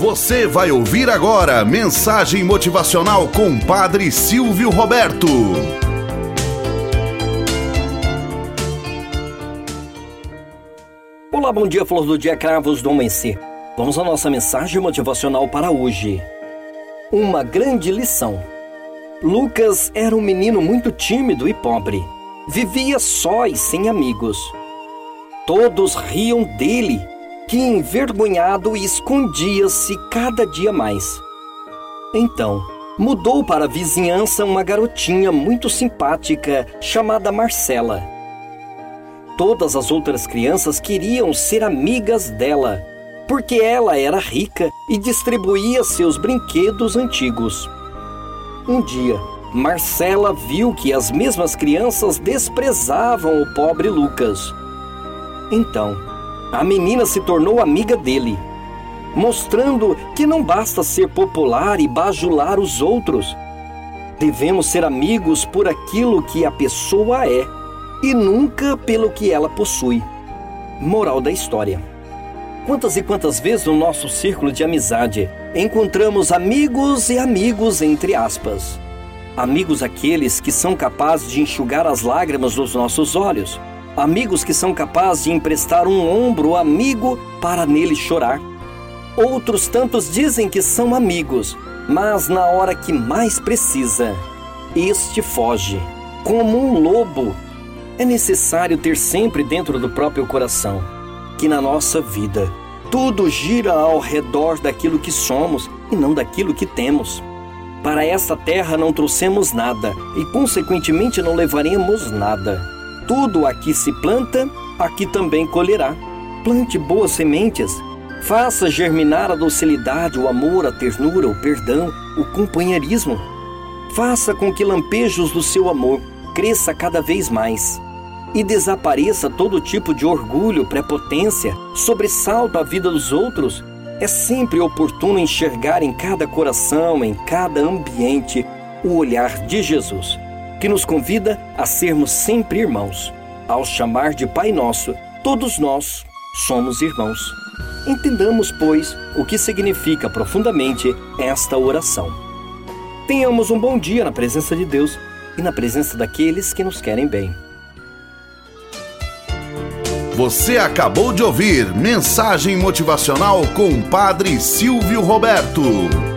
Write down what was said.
Você vai ouvir agora mensagem motivacional com Padre Silvio Roberto. Olá, bom dia, flor do dia, cravos do amanhecer. Vamos à nossa mensagem motivacional para hoje. Uma grande lição. Lucas era um menino muito tímido e pobre. Vivia só e sem amigos. Todos riam dele que envergonhado escondia-se cada dia mais. Então, mudou para a vizinhança uma garotinha muito simpática chamada Marcela. Todas as outras crianças queriam ser amigas dela, porque ela era rica e distribuía seus brinquedos antigos. Um dia, Marcela viu que as mesmas crianças desprezavam o pobre Lucas. Então, a menina se tornou amiga dele, mostrando que não basta ser popular e bajular os outros. Devemos ser amigos por aquilo que a pessoa é e nunca pelo que ela possui. Moral da história. Quantas e quantas vezes no nosso círculo de amizade encontramos amigos e amigos entre aspas. Amigos aqueles que são capazes de enxugar as lágrimas dos nossos olhos amigos que são capazes de emprestar um ombro amigo para nele chorar. Outros tantos dizem que são amigos, mas na hora que mais precisa, este foge, como um lobo. É necessário ter sempre dentro do próprio coração que na nossa vida tudo gira ao redor daquilo que somos e não daquilo que temos. Para esta terra não trouxemos nada e, consequentemente, não levaremos nada. Tudo aqui se planta, aqui também colherá. Plante boas sementes, faça germinar a docilidade, o amor, a ternura, o perdão, o companheirismo. Faça com que lampejos do seu amor cresça cada vez mais e desapareça todo tipo de orgulho, prepotência, sobressalto à vida dos outros. É sempre oportuno enxergar em cada coração, em cada ambiente, o olhar de Jesus que nos convida a sermos sempre irmãos. Ao chamar de Pai Nosso, todos nós somos irmãos. Entendamos, pois, o que significa profundamente esta oração. Tenhamos um bom dia na presença de Deus e na presença daqueles que nos querem bem. Você acabou de ouvir Mensagem Motivacional com o Padre Silvio Roberto.